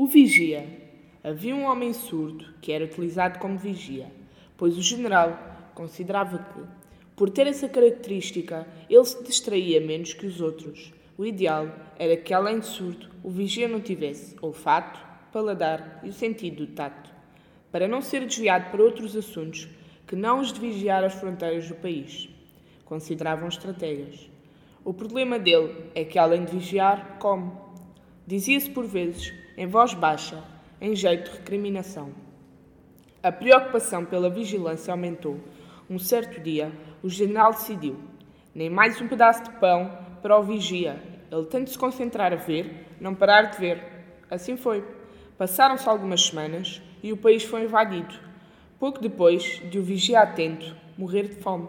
O vigia. Havia um homem surdo que era utilizado como vigia, pois o general considerava que, por ter essa característica, ele se distraía menos que os outros. O ideal era que, além de surdo, o vigia não tivesse olfato, paladar e o sentido do tato, para não ser desviado para outros assuntos que não os de vigiar as fronteiras do país. Consideravam estrategas. O problema dele é que, além de vigiar, come. Dizia-se por vezes, em voz baixa, em jeito de recriminação. A preocupação pela vigilância aumentou. Um certo dia, o general decidiu: nem mais um pedaço de pão para o vigia. Ele de se concentrar a ver, não parar de ver. Assim foi. Passaram-se algumas semanas e o país foi invadido. Pouco depois de o vigia atento morrer de fome.